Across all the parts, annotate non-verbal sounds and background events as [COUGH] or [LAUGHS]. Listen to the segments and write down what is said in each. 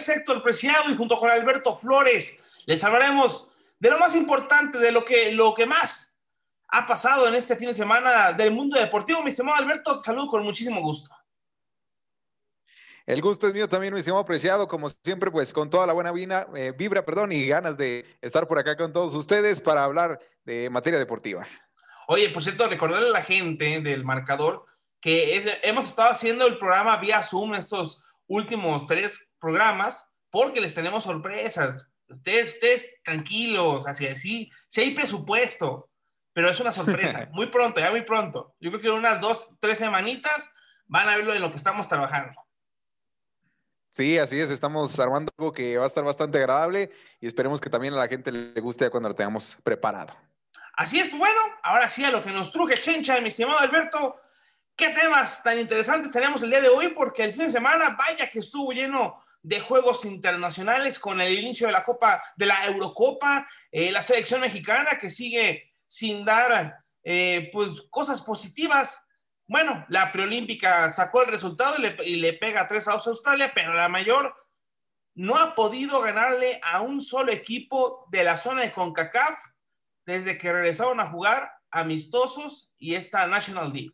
es Héctor Preciado y junto con Alberto Flores les hablaremos de lo más importante, de lo que, lo que más ha pasado en este fin de semana del mundo deportivo. Mi estimado Alberto, te saludo con muchísimo gusto. El gusto es mío también, mi estimado apreciado, como siempre, pues con toda la buena vibra, eh, vibra, perdón, y ganas de estar por acá con todos ustedes para hablar de materia deportiva. Oye, por cierto, recordarle a la gente del marcador que hemos estado haciendo el programa vía Zoom estos últimos tres programas porque les tenemos sorpresas. Ustedes, ustedes tranquilos, así, así, si hay presupuesto, pero es una sorpresa, [LAUGHS] muy pronto, ya muy pronto. Yo creo que en unas dos, tres semanitas van a verlo de lo que estamos trabajando. Sí, así es, estamos armando algo que va a estar bastante agradable y esperemos que también a la gente le guste cuando lo tengamos preparado. Así es, pues bueno, ahora sí a lo que nos truje Chencha, mi estimado Alberto, qué temas tan interesantes tenemos el día de hoy, porque el fin de semana, vaya que estuvo lleno de juegos internacionales con el inicio de la Copa, de la Eurocopa, eh, la selección mexicana que sigue sin dar eh, pues cosas positivas bueno, la preolímpica sacó el resultado y le, pega 3 a 2 a Australia, pero la mayor no ha podido ganarle a un solo equipo de la zona de CONCACAF desde que regresaron a jugar amistosos y esta National League.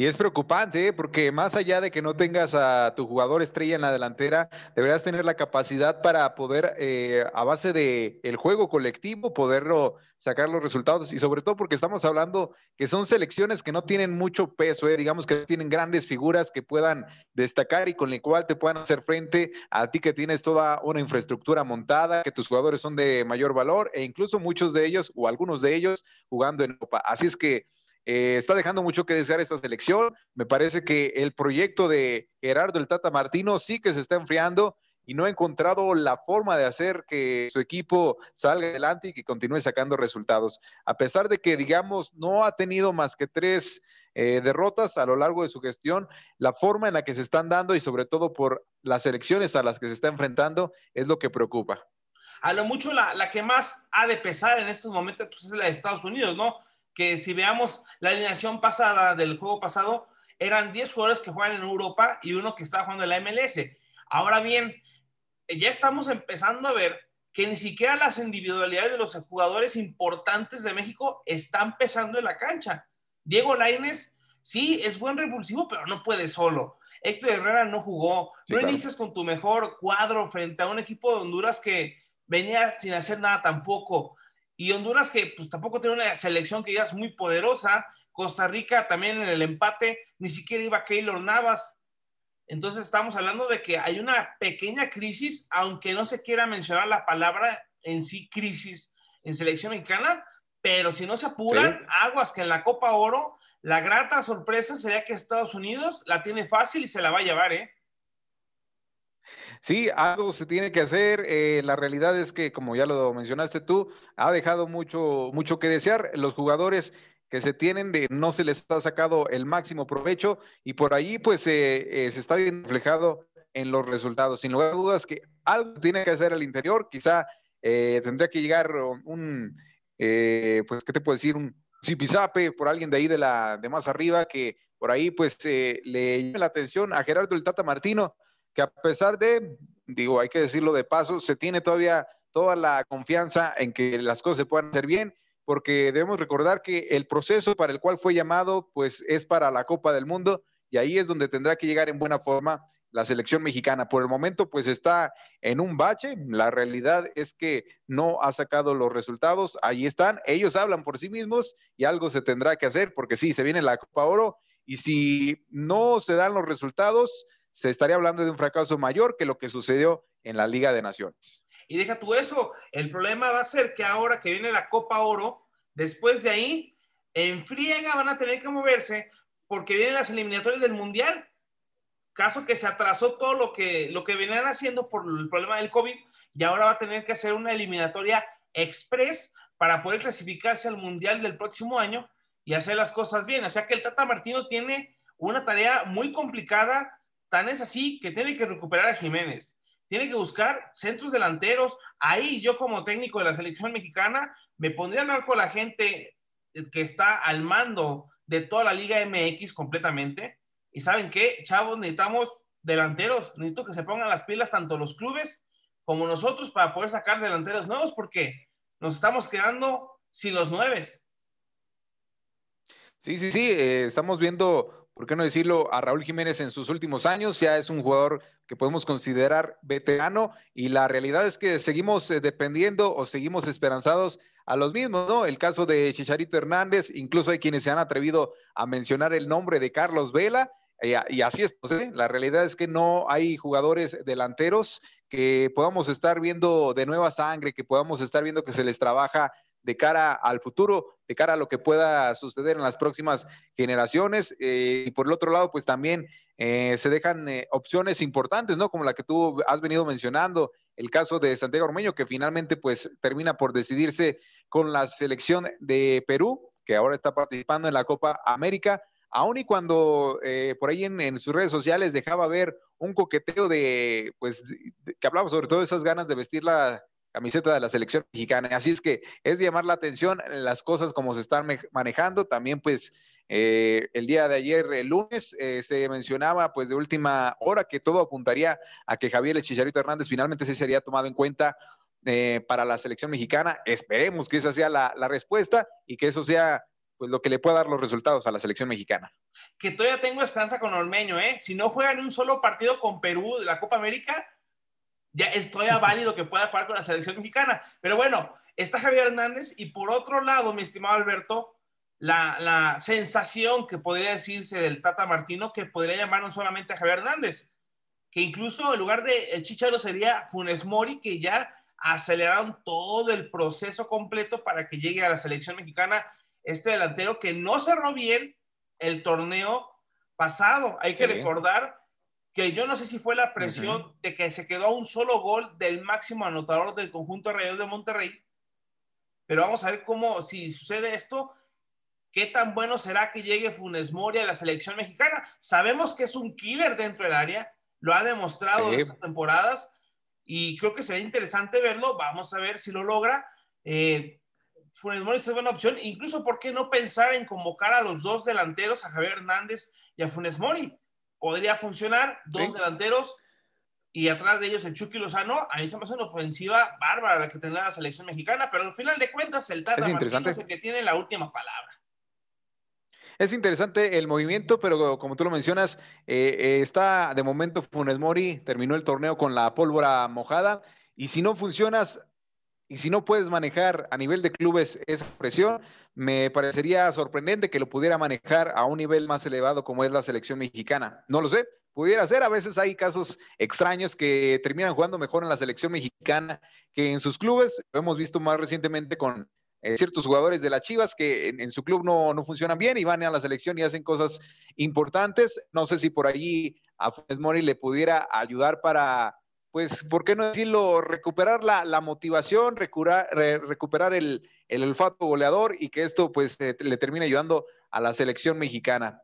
Y es preocupante, ¿eh? porque más allá de que no tengas a tu jugador estrella en la delantera, deberías tener la capacidad para poder, eh, a base de el juego colectivo, poderlo sacar los resultados. Y sobre todo porque estamos hablando que son selecciones que no tienen mucho peso, ¿eh? digamos que tienen grandes figuras que puedan destacar y con el cual te puedan hacer frente a ti que tienes toda una infraestructura montada, que tus jugadores son de mayor valor e incluso muchos de ellos o algunos de ellos jugando en Europa. Así es que eh, está dejando mucho que desear esta selección. Me parece que el proyecto de Gerardo el Tata Martino sí que se está enfriando y no ha encontrado la forma de hacer que su equipo salga adelante y que continúe sacando resultados. A pesar de que, digamos, no ha tenido más que tres eh, derrotas a lo largo de su gestión, la forma en la que se están dando y sobre todo por las elecciones a las que se está enfrentando es lo que preocupa. A lo mucho la, la que más ha de pesar en estos momentos pues, es la de Estados Unidos, ¿no? Que si veamos la alineación pasada del juego pasado, eran 10 jugadores que juegan en Europa y uno que estaba jugando en la MLS. Ahora bien, ya estamos empezando a ver que ni siquiera las individualidades de los jugadores importantes de México están pesando en la cancha. Diego Laines, sí, es buen revulsivo, pero no puede solo. Héctor Herrera no jugó. no inicias con tu mejor cuadro frente a un equipo de Honduras que venía sin hacer nada tampoco. Y Honduras que pues tampoco tiene una selección que ya es muy poderosa. Costa Rica también en el empate, ni siquiera iba Keylor Navas. Entonces estamos hablando de que hay una pequeña crisis, aunque no se quiera mencionar la palabra en sí crisis en selección mexicana, pero si no se apuran, aguas que en la Copa Oro, la grata sorpresa sería que Estados Unidos la tiene fácil y se la va a llevar, ¿eh? Sí, algo se tiene que hacer. Eh, la realidad es que, como ya lo mencionaste tú, ha dejado mucho, mucho que desear. Los jugadores que se tienen de no se les ha sacado el máximo provecho y por ahí pues eh, eh, se está bien reflejado en los resultados. Sin lugar a dudas que algo tiene que hacer al interior, quizá tendría que llegar un, pues, ¿qué te puedo decir? Un zipizape por alguien de ahí de, la, de más arriba que por ahí pues le llame la atención a Gerardo el Tata Martino que a pesar de, digo, hay que decirlo de paso, se tiene todavía toda la confianza en que las cosas se puedan hacer bien, porque debemos recordar que el proceso para el cual fue llamado, pues es para la Copa del Mundo, y ahí es donde tendrá que llegar en buena forma la selección mexicana. Por el momento, pues está en un bache. La realidad es que no ha sacado los resultados. Ahí están. Ellos hablan por sí mismos y algo se tendrá que hacer porque sí, se viene la Copa Oro y si no se dan los resultados, se estaría hablando de un fracaso mayor que lo que sucedió en la Liga de Naciones. Y deja tú eso, el problema va a ser que ahora que viene la Copa Oro, después de ahí, en friega van a tener que moverse porque vienen las eliminatorias del Mundial. Caso que se atrasó todo lo que, lo que venían haciendo por el problema del COVID y ahora va a tener que hacer una eliminatoria express para poder clasificarse al Mundial del próximo año y hacer las cosas bien. O sea que el Tata Martino tiene una tarea muy complicada Tan es así que tiene que recuperar a Jiménez. Tiene que buscar centros delanteros. Ahí yo como técnico de la selección mexicana me pondría a hablar con la gente que está al mando de toda la Liga MX completamente. Y saben qué, chavos, necesitamos delanteros. Necesito que se pongan las pilas tanto los clubes como nosotros para poder sacar delanteros nuevos porque nos estamos quedando sin los nueves. Sí, sí, sí, eh, estamos viendo, ¿por qué no decirlo? A Raúl Jiménez en sus últimos años, ya es un jugador que podemos considerar veterano y la realidad es que seguimos eh, dependiendo o seguimos esperanzados a los mismos, ¿no? El caso de Chicharito Hernández, incluso hay quienes se han atrevido a mencionar el nombre de Carlos Vela. Y así es, ¿eh? la realidad es que no hay jugadores delanteros que podamos estar viendo de nueva sangre, que podamos estar viendo que se les trabaja de cara al futuro, de cara a lo que pueda suceder en las próximas generaciones. Eh, y por el otro lado, pues también eh, se dejan eh, opciones importantes, ¿no? Como la que tú has venido mencionando, el caso de Santiago Ormeño, que finalmente pues termina por decidirse con la selección de Perú, que ahora está participando en la Copa América, aun y cuando por ahí en, sus redes sociales dejaba ver un coqueteo de, pues, que hablaba sobre todo esas ganas de vestir la camiseta de la selección mexicana. Así es que es llamar la atención las cosas como se están manejando. También pues eh, el día de ayer, el lunes, eh, se mencionaba pues de última hora que todo apuntaría a que Javier Chicharito Hernández finalmente se sería tomado en cuenta eh, para la selección mexicana. Esperemos que esa sea la, la respuesta y que eso sea pues lo que le pueda dar los resultados a la selección mexicana. Que todavía tengo esperanza con Ormeño, ¿eh? Si no juegan un solo partido con Perú de la Copa América, ya es todavía válido que pueda jugar con la selección mexicana. Pero bueno, está Javier Hernández y por otro lado, mi estimado Alberto, la, sensación que podría decirse del Tata Martino que podría llamar no solamente a Javier Hernández, que incluso en lugar de el Chicharo sería Funes Mori, que ya aceleraron todo el proceso completo para que llegue a la selección mexicana este delantero que no cerró bien el torneo pasado. Hay que recordar que yo no sé si fue la presión de que se quedó a un solo gol del máximo anotador del conjunto alrededor de Monterrey. Pero vamos a ver cómo, si sucede esto, qué tan bueno será que llegue Funes Mori a la selección mexicana. Sabemos que es un killer dentro del área, lo ha demostrado en estas temporadas y creo que sería interesante verlo. Vamos a ver si lo logra. Eh, Funes Mori es buena opción, incluso por qué no pensar en convocar a los dos delanteros, a Javier Hernández y a Funes Mori podría funcionar, dos delanteros y atrás de ellos el Chucky Lozano, a mí se me hace una ofensiva bárbara la que tendrá la selección mexicana, pero al final de cuentas el Tata Martino es el que tiene la última palabra. Es interesante el movimiento, pero como tú lo mencionas, eh, eh, está de momento Funes Mori, terminó el torneo con la pólvora mojada, y si no funcionas, y si no puedes manejar a nivel de clubes esa presión, me parecería sorprendente que lo pudiera manejar a un nivel más elevado como es la selección mexicana. No lo sé, pudiera ser. A veces hay casos extraños que terminan jugando mejor en la selección mexicana que en sus clubes. Lo hemos visto más recientemente con eh, ciertos jugadores de las Chivas que en, su club no, no, funcionan bien y van a la selección y hacen cosas importantes. No sé si por allí a Funes Mori le pudiera ayudar para pues, ¿por qué no decirlo? Recuperar la, motivación, recuperar, el, olfato goleador y que esto, pues, le termine ayudando a la selección mexicana.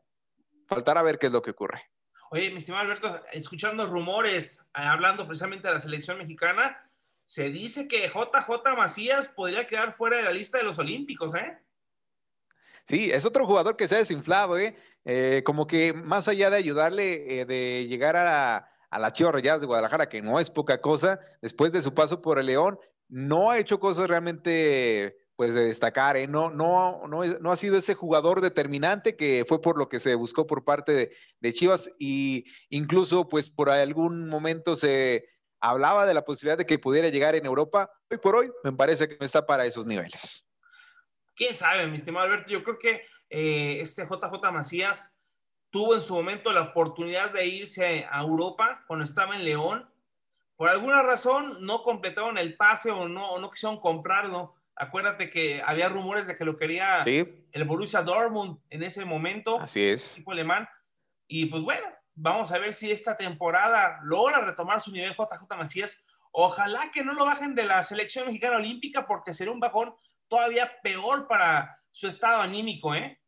Faltará ver qué es lo que ocurre. Oye, mi estimado Alberto, escuchando rumores, eh, hablando precisamente de la selección mexicana, se dice que JJ Macías podría quedar fuera de la lista de los Olímpicos, ¿eh? Sí, es otro jugador que se ha desinflado, ¿eh? eh como que más allá de ayudarle, eh, de llegar a, a la Chivas de Guadalajara, que no es poca cosa, después de su paso por el León, no ha hecho cosas realmente pues de destacar, ¿eh? no, no, no, no, ha sido ese jugador determinante que fue por lo que se buscó por parte de, de, Chivas y incluso pues por algún momento se hablaba de la posibilidad de que pudiera llegar en Europa. Hoy por hoy me parece que no está para esos niveles. ¿Quién sabe, mi estimado Alberto? Yo creo que eh, este JJ Macías tuvo en su momento la oportunidad de irse a Europa cuando estaba en León. Por alguna razón no completaron el pase o no, no quisieron comprarlo. Acuérdate que había rumores de que lo quería el Borussia Dortmund en ese momento. Así es. Tipo alemán. Y pues bueno, vamos a ver si esta temporada logra retomar su nivel JJ Macías. Ojalá que no lo bajen de la selección mexicana olímpica porque sería un bajón todavía peor para su estado anímico, ¿eh?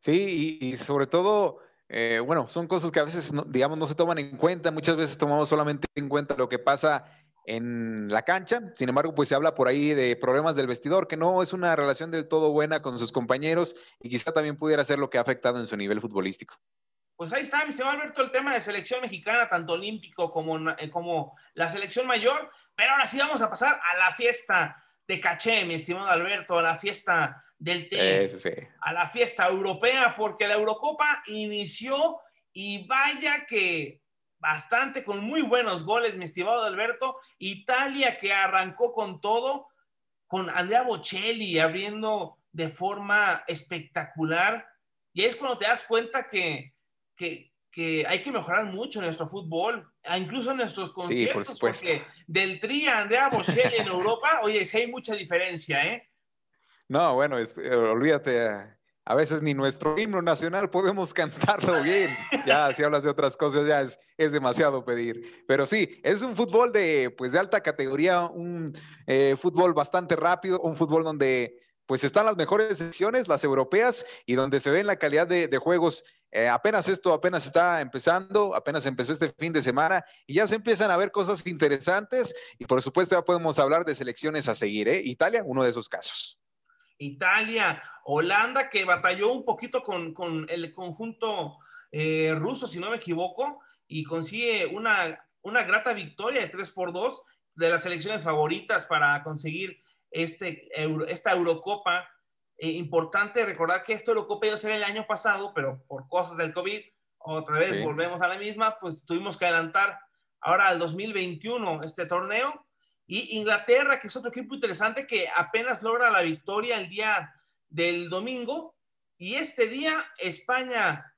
Sí, y, sobre todo, eh, bueno, son cosas que a veces, digamos, no se toman en cuenta. Muchas veces tomamos solamente en cuenta lo que pasa en la cancha. Sin embargo, pues se habla por ahí de problemas del vestidor, que no es una relación del todo buena con sus compañeros y quizá también pudiera ser lo que ha afectado en su nivel futbolístico. pues ahí está, mi estimado Alberto, el tema de selección mexicana, tanto olímpico como, eh, como la selección mayor. Pero ahora sí vamos a pasar a la fiesta de caché, mi estimado Alberto, a la fiesta del té, a la fiesta europea, porque la Eurocopa inició y vaya que bastante con muy buenos goles, mi estimado Alberto. Italia que arrancó con todo, con Andrea Bocelli abriendo de forma espectacular. Y es cuando te das cuenta que que, hay que mejorar mucho en nuestro fútbol, incluso en nuestros conciertos, porque del Tri a Andrea Bocelli en Europa, [LAUGHS] oye, sí hay mucha diferencia, ¿eh? No, bueno, eh, olvídate, a veces ni nuestro himno nacional podemos [LAUGHS] cantarlo bien. Ya, si hablas de otras cosas, ya es, es demasiado pedir. Pero sí, es un fútbol de, pues, de alta categoría, un eh, fútbol bastante rápido, un fútbol donde pues están las mejores secciones, las europeas, y donde se ven la calidad de, juegos. Eh, apenas esto, apenas está empezando, apenas empezó este fin de semana, y ya se empiezan a ver cosas interesantes, y por supuesto ya podemos hablar de selecciones a seguir. ¿eh? Italia, uno de esos casos. Italia, Holanda, que batalló un poquito con, el conjunto eh, ruso, si no me equivoco, y consigue una, una grata victoria de 3 por 2 de las selecciones favoritas para conseguir este, esta Eurocopa. Eh, importante recordar que esta Eurocopa iba a ser el año pasado, pero por cosas del COVID, otra vez volvemos a la misma, pues tuvimos que adelantar ahora al 2021 este torneo. Y Inglaterra, que es otro equipo interesante que apenas logra la victoria el día del domingo. Y este día España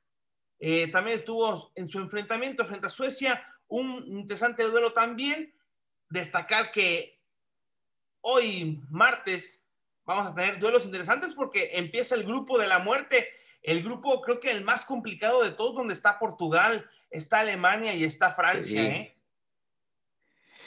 eh, también estuvo en su enfrentamiento frente a Suecia, un interesante duelo también. Destacar que hoy martes vamos a tener duelos interesantes porque empieza el grupo de la muerte. El grupo creo que el más complicado de todos, donde está Portugal, está Alemania y está Francia. ¿eh?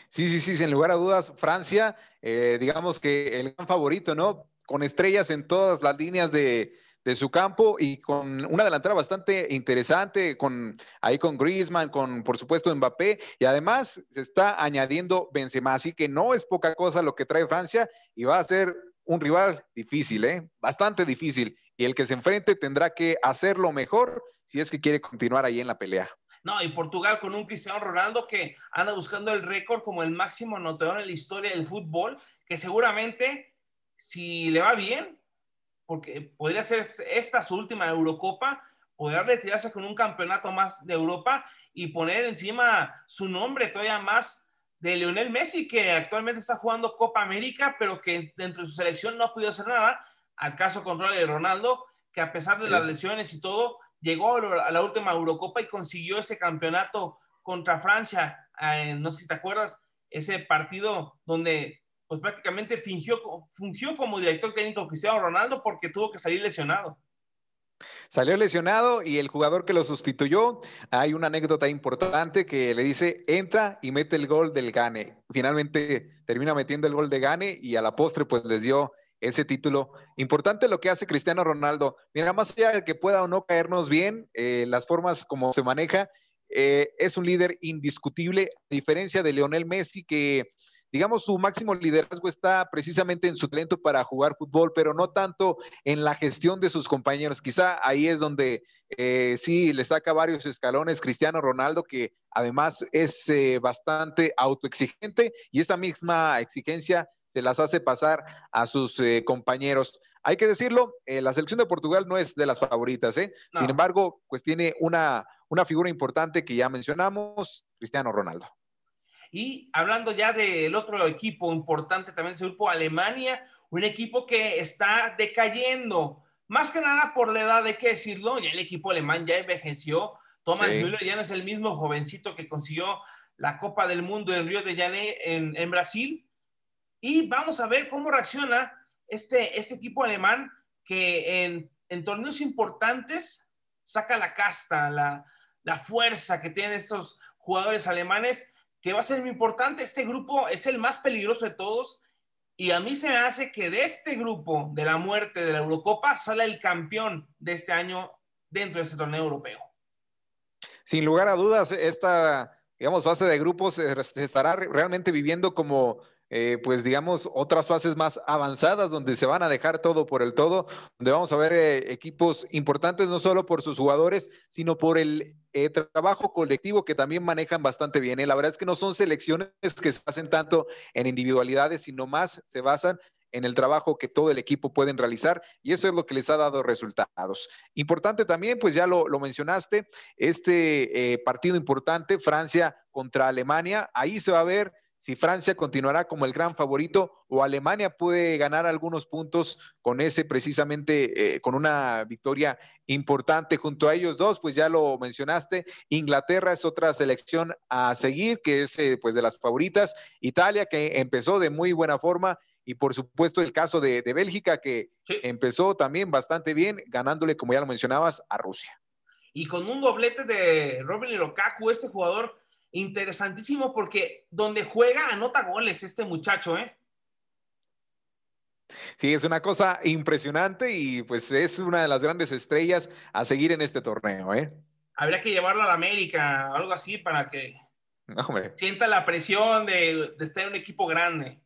Sí, sí, sí, sin lugar a dudas, Francia, eh, digamos que el gran favorito, ¿no? Con estrellas en todas las líneas de, de su campo y con una delantera bastante interesante, con, ahí con Griezmann, con por supuesto Mbappé, y además se está añadiendo Benzema, así que no es poca cosa lo que trae Francia y va a ser un rival difícil, ¿eh? bastante difícil, y el que se enfrente tendrá que hacerlo mejor si es que quiere continuar ahí en la pelea. No, y Portugal con un Cristiano Ronaldo que anda buscando el récord como el máximo anotador en la historia del fútbol, que seguramente si le va bien, porque podría ser esta su última Eurocopa, poder retirarse con un campeonato más de Europa y poner encima su nombre todavía más de Lionel Messi, que actualmente está jugando Copa América, pero que dentro de su selección no ha podido hacer nada. Al caso contrario de Ronaldo, que a pesar de las lesiones y todo, llegó a la última Eurocopa y consiguió ese campeonato contra Francia. Eh, no sé si te acuerdas, ese partido donde pues prácticamente fingió, fungió como director técnico Cristiano Ronaldo porque tuvo que salir lesionado. Salió lesionado y el jugador que lo sustituyó, hay una anécdota importante que le dice, entra y mete el gol del Gane. Finalmente termina metiendo el gol de Gane y a la postre pues les dio ese título. Importante lo que hace Cristiano Ronaldo. Mira, más allá de que pueda o no caernos bien, eh, las formas como se maneja, eh, es un líder indiscutible, a diferencia de Leonel Messi que digamos, su máximo liderazgo está precisamente en su talento para jugar fútbol, pero no tanto en la gestión de sus compañeros. Quizá ahí es donde eh, sí le saca varios escalones Cristiano Ronaldo, que además es eh, bastante autoexigente y esa misma exigencia se las hace pasar a sus eh, compañeros. Hay que decirlo, la selección de Portugal no es de las favoritas, ¿eh? Sin embargo, pues tiene una, una figura importante que ya mencionamos, Cristiano Ronaldo. Y hablando ya del otro equipo importante también ese grupo, Alemania, un equipo que está decayendo, más que nada por la edad, de qué decirlo, ya el equipo alemán ya envejeció, Thomas Müller ya no es el mismo jovencito que consiguió la Copa del Mundo en Río de Janeiro, en, Brasil, y vamos a ver cómo reacciona este, este equipo alemán que en, en torneos importantes saca la casta, la, la fuerza que tienen estos jugadores alemanes que va a ser muy importante. Este grupo es el más peligroso de todos y a mí se me hace que de este grupo de la muerte de la Eurocopa sale el campeón de este año dentro de este torneo europeo. Sin lugar a dudas, esta, digamos, fase de grupos se estará realmente viviendo como eh, pues digamos, otras fases más avanzadas donde se van a dejar todo por el todo, donde vamos a ver eh, equipos importantes no solo por sus jugadores, sino por el eh, trabajo colectivo que también manejan bastante bien. La verdad es que no son selecciones que se hacen tanto en individualidades, sino más se basan en el trabajo que todo el equipo pueden realizar y eso es lo que les ha dado resultados. Importante también, pues ya lo, mencionaste, este partido importante, Francia contra Alemania, ahí se va a ver si Francia continuará como el gran favorito o Alemania puede ganar algunos puntos con ese precisamente, eh, con una victoria importante junto a ellos dos, pues ya lo mencionaste, Inglaterra es otra selección a seguir, que es eh, pues de las favoritas, Italia que empezó de muy buena forma y por supuesto el caso de, Bélgica que empezó también bastante bien, ganándole, como ya lo mencionabas, a Rusia. Y con un doblete de Robin Lukaku, este jugador interesantísimo porque donde juega anota goles este muchacho, ¿eh? Sí, es una cosa impresionante y pues es una de las grandes estrellas a seguir en este torneo, ¿eh? Habría que llevarlo a la América, algo así, para que sienta la presión de, estar en un equipo grande.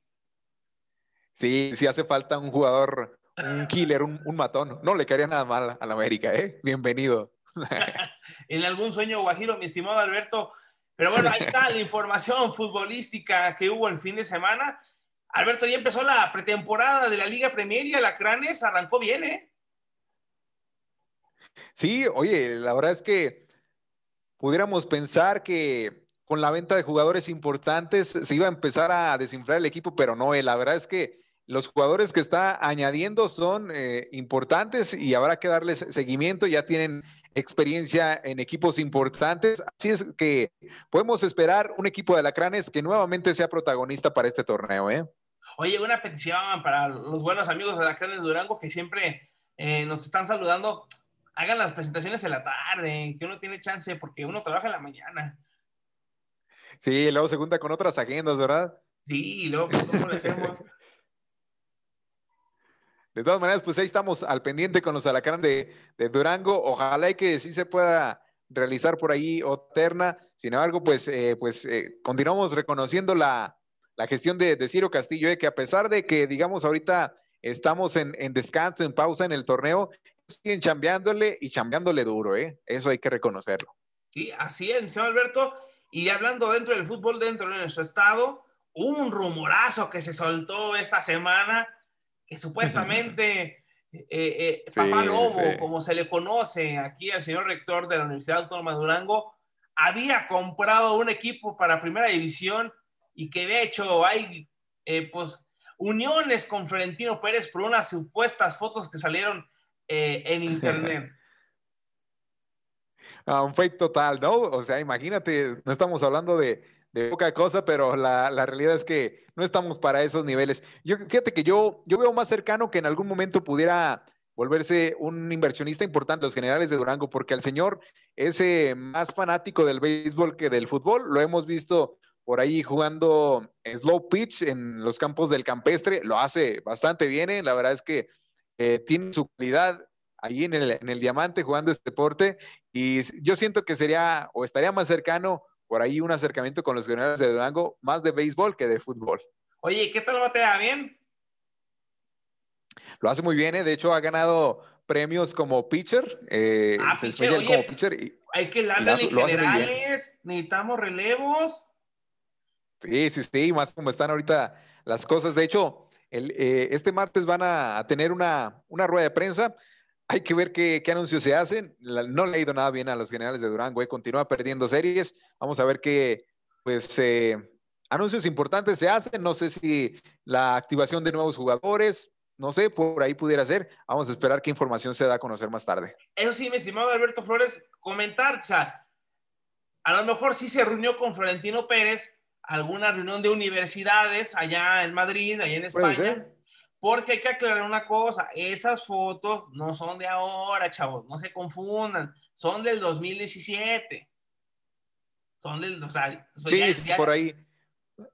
Sí, sí hace falta un jugador, un killer, un, un matón. No le caería nada mal a la América, ¿eh? Bienvenido. [LAUGHS] en algún sueño guajiro, mi estimado Alberto, pero bueno, ahí está la información futbolística que hubo el fin de semana. Alberto, ya empezó la pretemporada de la Liga Premier y Alacranes arrancó bien, ¿eh? Sí, oye, la verdad es que pudiéramos pensar que con la venta de jugadores importantes se iba a empezar a desinflar el equipo, pero no, eh, la verdad es que los jugadores que está añadiendo son eh, importantes y habrá que darles seguimiento, ya tienen experiencia en equipos importantes. Así es que podemos esperar un equipo de Alacranes que nuevamente sea protagonista para este torneo. ¿eh? Oye, una petición para los buenos amigos de Alacranes Durango que siempre eh, nos están saludando. Hagan las presentaciones en la tarde, que uno tiene chance porque uno trabaja en la mañana. Sí, luego se junta con otras agendas, ¿verdad? Sí, luego, pues, ¿cómo le hacemos? [LAUGHS] De todas maneras, pues ahí estamos al pendiente con los alacrán de, Durango. Ojalá y que sí se pueda realizar por ahí Oterna. Sin embargo, pues, eh, pues eh, continuamos reconociendo la, gestión de, Ciro Castillo, eh, que a pesar de que, digamos, ahorita estamos en, descanso, en pausa en el torneo, siguen chambeándole y chambeándole duro, ¿eh? Eso hay que reconocerlo. Sí, así es, señor Alberto. Y hablando dentro del fútbol, dentro de nuestro estado, un rumorazo que se soltó esta semana que [LAUGHS] supuestamente eh, eh, Papá Lobo, como se le conoce aquí al señor rector de la Universidad Autónoma de Durango, había comprado un equipo para primera división y que de hecho hay eh, pues uniones con Florentino Pérez por unas supuestas fotos que salieron en internet. [LAUGHS] Ah, un fake total, ¿no? O sea, imagínate, no estamos hablando de, de poca cosa, pero la, realidad es que no estamos para esos niveles. Yo, fíjate que yo, yo veo más cercano que en algún momento pudiera volverse un inversionista importante, los generales de Durango, porque el señor es más fanático del béisbol que del fútbol. Lo hemos visto por ahí jugando slow pitch en los campos del campestre, lo hace bastante bien. ¿eh? La verdad es que eh, tiene su calidad ahí en el, en el diamante jugando este deporte y yo siento que sería o estaría más cercano por ahí un acercamiento con los generales de Durango, más de béisbol que de fútbol. Oye, ¿qué tal batea? ¿Bien? Lo hace muy bien, ¿eh? de hecho ha ganado premios como pitcher. Eh, ah, pitcher, oye, como pitcher y, hay que darle en generales, necesitamos relevos. Sí, sí, sí, más como están ahorita las cosas. De hecho, el, eh, este martes van a, tener una, una rueda de prensa hay que ver qué, anuncios se hacen. no le ha ido nada bien a los generales de Durango, eh, continúa perdiendo series. Vamos a ver qué, pues, eh, anuncios importantes se hacen. No sé si la activación de nuevos jugadores, no sé, por ahí pudiera ser. Vamos a esperar qué información se da a conocer más tarde. Eso sí, mi estimado Alberto Flores, comentar, o sea, a lo mejor sí se reunió con Florentino Pérez, alguna reunión de universidades allá en Madrid, allá en España porque hay que aclarar una cosa, esas fotos no son de ahora, chavos, no se confundan, son del 2017. Son del, o sea, sí, por ahí.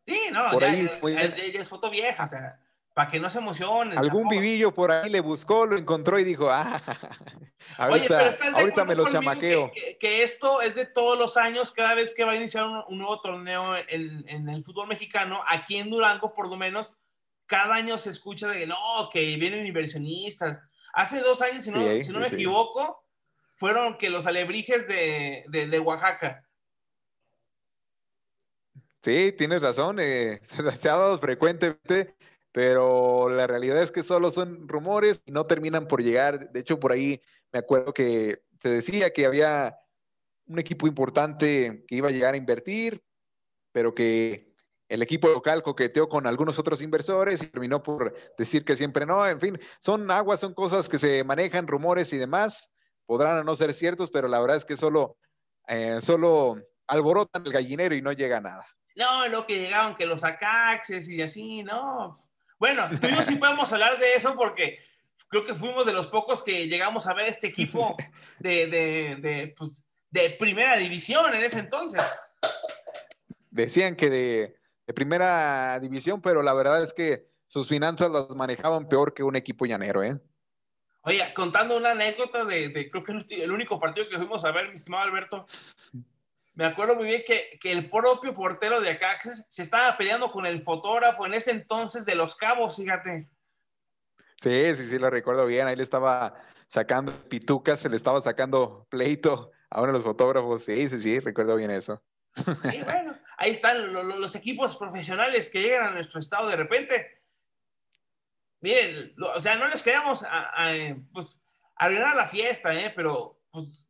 Sí, no, ya, es foto vieja, o sea, para que no se emocionen. Algún vivillo por ahí le buscó, lo encontró y dijo, ah, [LAUGHS] ahorita, ahorita me lo chamaqueo. Que, esto es de todos los años, cada vez que va a iniciar un, nuevo torneo en, el fútbol mexicano, aquí en Durango por lo menos, cada año se escucha de no, que vienen inversionistas. Hace dos años, si no, si no me equivoco, fueron que los alebrijes de, de, Oaxaca. Sí, tienes razón, eh, [LAUGHS] se, ha dado frecuentemente pero la realidad es que solo son rumores y no terminan por llegar. De hecho, por ahí me acuerdo que te decía que había un equipo importante que iba a llegar a invertir, pero que el equipo local coqueteó con algunos otros inversores y terminó por decir que siempre no. En fin, son aguas, son cosas que se manejan, rumores y demás. Podrán no ser ciertos, pero la verdad es que solo, eh, solo alborotan el gallinero y no llega a nada. No, lo que llegaron, que los acaxes y así, no. Bueno, tú y yo sí [LAUGHS] podemos hablar de eso porque creo que fuimos de los pocos que llegamos a ver este equipo [LAUGHS] de, de, de, pues, de primera división en ese entonces. Decían que de, de, primera división, pero la verdad es que sus finanzas las manejaban peor que un equipo llanero, ¿eh? Oye, contando una anécdota de, de creo que el único partido que fuimos a ver, mi estimado Alberto, me acuerdo muy bien que, que, el propio portero de acá se estaba peleando con el fotógrafo en ese entonces de Los Cabos, fíjate. Sí, sí, sí, lo recuerdo bien. Ahí le estaba sacando pitucas, se le estaba sacando pleito a uno de los fotógrafos. Sí, sí, sí, recuerdo bien eso. Y bueno, ahí están los, equipos profesionales que llegan a nuestro estado de repente. Miren, o sea, no les queremos a, pues, arruinar la fiesta, ¿eh? pero pues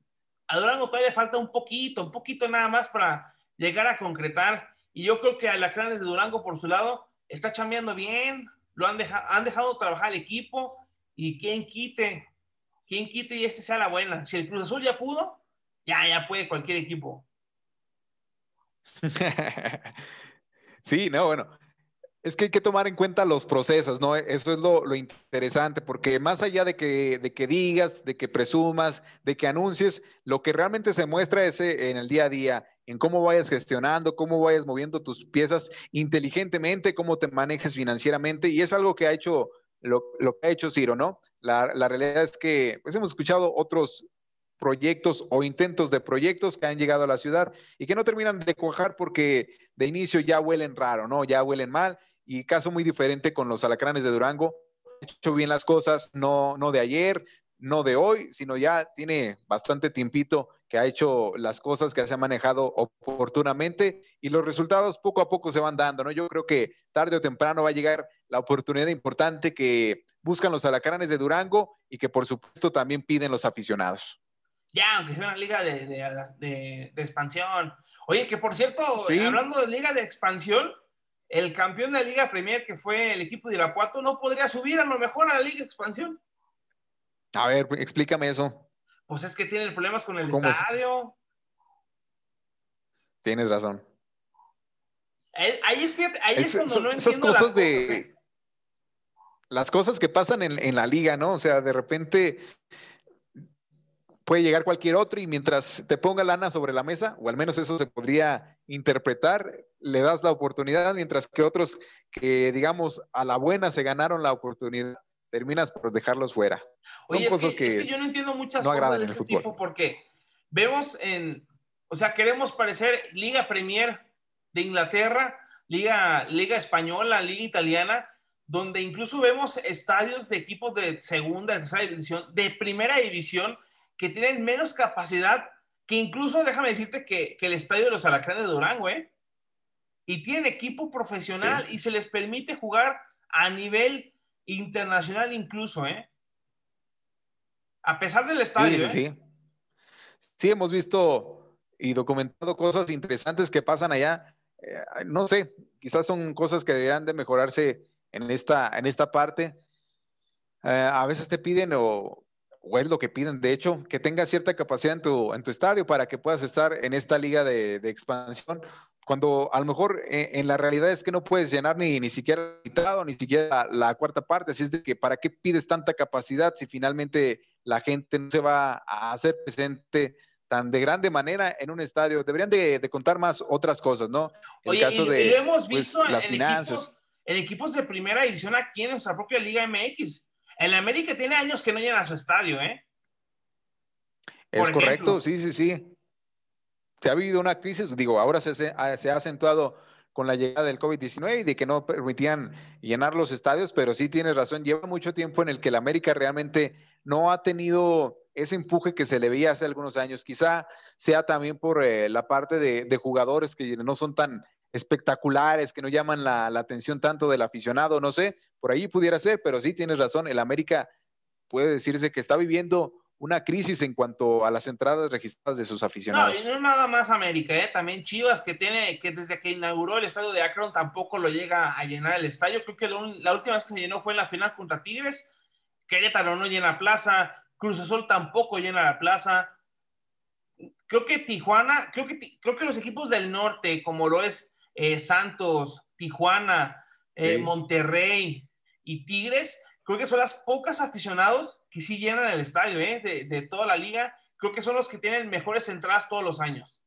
a Durango todavía falta un poquito, un poquito nada más para llegar a concretar. Y yo creo que Alacranes de Durango, por su lado, está chambeando bien, lo han, dejado, han dejado trabajar el equipo y quien quite, quien quite y este sea la buena. Si el Cruz Azul ya pudo, ya, ya puede cualquier equipo. [LAUGHS] sí, no, bueno, es que hay que tomar en cuenta los procesos, ¿no? Eso es lo, interesante, porque más allá de que, de que, digas, de que presumas, de que anuncies, lo que realmente se muestra es eh, en el día a día, en cómo vayas gestionando, cómo vayas moviendo tus piezas inteligentemente, cómo te manejes financieramente, y es algo que ha hecho, lo, que ha hecho Ciro, ¿no? La, realidad es que pues hemos escuchado otros proyectos o intentos de proyectos que han llegado a la ciudad y que no terminan de cuajar porque de inicio ya huelen raro, ¿no? Ya huelen mal y caso muy diferente con los alacranes de Durango. Ha hecho bien las cosas, no, no de ayer, no de hoy, sino ya tiene bastante tiempito que ha hecho las cosas, que se ha manejado oportunamente y los resultados poco a poco se van dando, ¿no? Yo creo que tarde o temprano va a llegar la oportunidad importante que buscan los alacranes de Durango y que por supuesto también piden los aficionados. Ya, aunque sea una liga de, expansión. Oye, que por cierto, hablando de liga de expansión, el campeón de la Liga Premier, que fue el equipo de Irapuato, no podría subir a lo mejor a la Liga Expansión. A ver, explícame eso. Pues es que tienen problemas con el estadio. Tienes razón. Ahí, es, ahí es cuando no entiendo las cosas. De, ¿eh? Las cosas que pasan en, en la liga, ¿no? O sea, de repente puede llegar cualquier otro y mientras te ponga lana sobre la mesa, o al menos eso se podría interpretar, le das la oportunidad, mientras que otros que, digamos, a la buena se ganaron la oportunidad, terminas por dejarlos fuera. Oye, es que, yo no entiendo muchas cosas de este tipo porque vemos en, o sea, queremos parecer Liga Premier de Inglaterra, Liga, Liga Española, Liga Italiana, donde incluso vemos estadios de equipos de segunda, tercera división, de primera división, que tienen menos capacidad que incluso, déjame decirte que, el estadio de los Alacranes de Durango, ¿eh? Y tienen equipo profesional y se les permite jugar a nivel internacional incluso, ¿eh? A pesar del estadio, sí, ¿eh? Sí, sí. hemos visto y documentado cosas interesantes que pasan allá. Eh, no sé, quizás son cosas que deberían de mejorarse en esta, en esta parte. Eh, a veces te piden o o es lo que piden, de hecho, que tengas cierta capacidad en tu, en tu estadio para que puedas estar en esta liga de, expansión, cuando a lo mejor eh, en, la realidad es que no puedes llenar ni, ni siquiera ni siquiera la, cuarta parte, así es de que para qué pides tanta capacidad si finalmente la gente no se va a hacer presente tan de grande manera en un estadio. Deberían de, contar más otras cosas, ¿no? El caso de, hemos pues, visto las finanzas. en equipos de primera división aquí en nuestra propia Liga MX. El América tiene años que no llena su estadio, ¿eh? es correcto, sí, sí, sí. Se ha vivido una crisis, digo, ahora se, se ha acentuado con la llegada del COVID-19 y de que no permitían llenar los estadios, pero sí tienes razón, lleva mucho tiempo en el que el América realmente no ha tenido ese empuje que se le veía hace algunos años. Quizá sea también por eh, la parte de, jugadores que no son tan espectaculares, que no llaman la, la, atención tanto del aficionado, no sé, por ahí pudiera ser, pero sí tienes razón, el América puede decirse que está viviendo una crisis en cuanto a las entradas registradas de sus aficionados. No, y no nada más América, ¿eh? también Chivas, que tiene, que desde que inauguró el estadio de Akron tampoco lo llega a llenar el estadio. Creo que la última vez que se llenó fue en la final contra Tigres. Querétaro no llena plaza, Cruz Azul tampoco llena la plaza. Creo que Tijuana, creo que, creo que los equipos del norte, como lo es eh, Santos, Tijuana, eh, Monterrey y Tigres, creo que son las pocas aficionados que sí llenan el estadio, ¿eh? de, toda la liga. Creo que son los que tienen mejores entradas todos los años.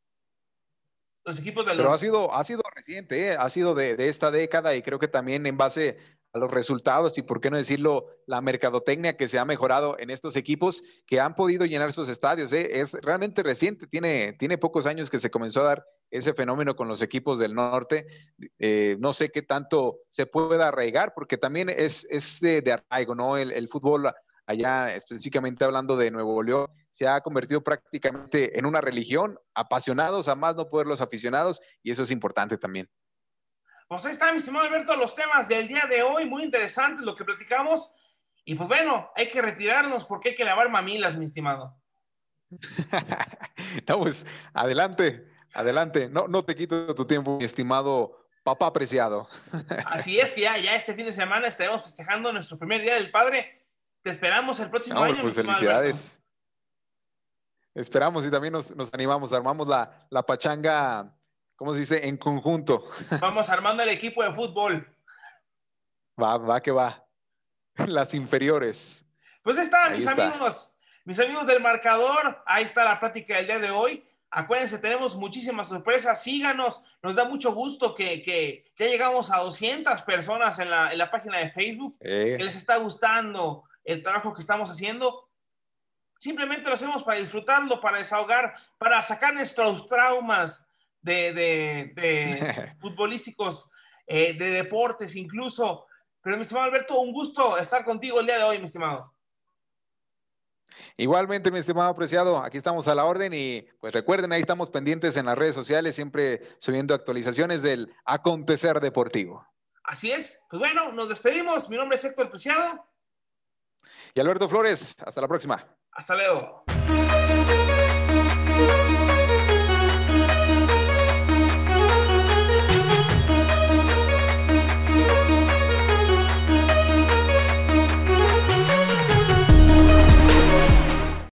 Los equipos del Pero ha sido, ha sido reciente, ¿eh? ha sido de, de, esta década y creo que también en base a los resultados y, por qué no decirlo, la mercadotecnia que se ha mejorado en estos equipos que han podido llenar sus estadios. ¿eh? Es realmente reciente, tiene, tiene pocos años que se comenzó a dar ese fenómeno con los equipos del norte. Eh, no sé qué tanto se pueda arraigar, porque también es, es de, arraigo, ¿no? El, el, fútbol allá, específicamente hablando de Nuevo León, se ha convertido prácticamente en una religión, apasionados a más no poder los aficionados, y eso es importante también. Pues ahí está, mi estimado Alberto, los temas del día de hoy, muy interesantes lo que platicamos. Y pues bueno, hay que retirarnos porque hay que lavar mamilas, mi estimado. [LAUGHS] no, pues adelante, adelante. No, no te quito tu tiempo, mi estimado papá apreciado. [LAUGHS] Así es que ya, ya este fin de semana estaremos festejando nuestro primer día del padre. Te esperamos el próximo año. Pues felicidades. Esperamos y también nos, nos animamos, armamos la, la pachanga ¿cómo se dice? En conjunto. [LAUGHS] Vamos armando el equipo de fútbol. Va, va que va. Las inferiores. Pues está, mis amigos, mis amigos del marcador, ahí está la práctica del día de hoy. Acuérdense, tenemos muchísimas sorpresas. Síganos, nos da mucho gusto que, ya llegamos a 200 personas en la, página de Facebook, eh. que les está gustando el trabajo que estamos haciendo. Simplemente lo hacemos para disfrutarlo, para desahogar, para sacar nuestros traumas, de, [LAUGHS] futbolísticos, eh, de deportes incluso. Pero mi estimado Alberto, un gusto estar contigo el día de hoy, mi estimado. Igualmente, mi estimado apreciado, aquí estamos a la orden y pues recuerden, ahí estamos pendientes en las redes sociales, siempre subiendo actualizaciones del acontecer deportivo. Así es. Pues bueno, nos despedimos. Mi nombre es Héctor Preciado. Y Alberto Flores, hasta la próxima. Hasta luego.